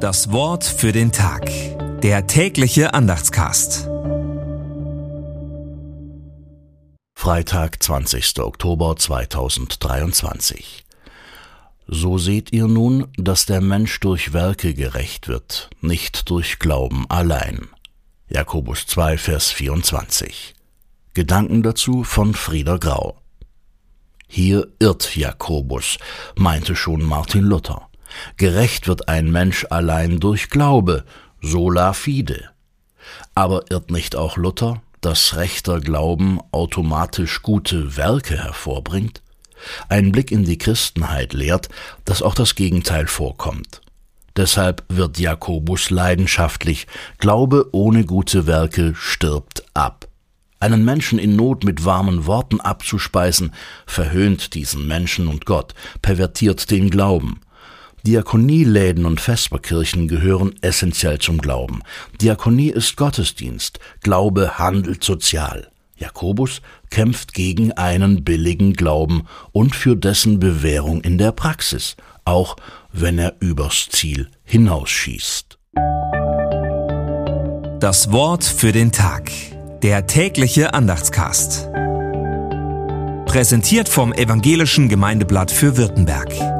Das Wort für den Tag. Der tägliche Andachtscast. Freitag, 20. Oktober 2023. So seht ihr nun, dass der Mensch durch Werke gerecht wird, nicht durch Glauben allein. Jakobus 2, Vers 24. Gedanken dazu von Frieder Grau. Hier irrt Jakobus, meinte schon Martin Luther. Gerecht wird ein Mensch allein durch Glaube, sola fide. Aber irrt nicht auch Luther, dass rechter Glauben automatisch gute Werke hervorbringt? Ein Blick in die Christenheit lehrt, dass auch das Gegenteil vorkommt. Deshalb wird Jakobus leidenschaftlich, Glaube ohne gute Werke stirbt ab. Einen Menschen in Not mit warmen Worten abzuspeisen, verhöhnt diesen Menschen und Gott, pervertiert den Glauben. Diakonieläden und Vesperkirchen gehören essentiell zum Glauben. Diakonie ist Gottesdienst, Glaube handelt sozial. Jakobus kämpft gegen einen billigen Glauben und für dessen Bewährung in der Praxis, auch wenn er übers Ziel hinausschießt. Das Wort für den Tag. Der tägliche Andachtscast. Präsentiert vom Evangelischen Gemeindeblatt für Württemberg.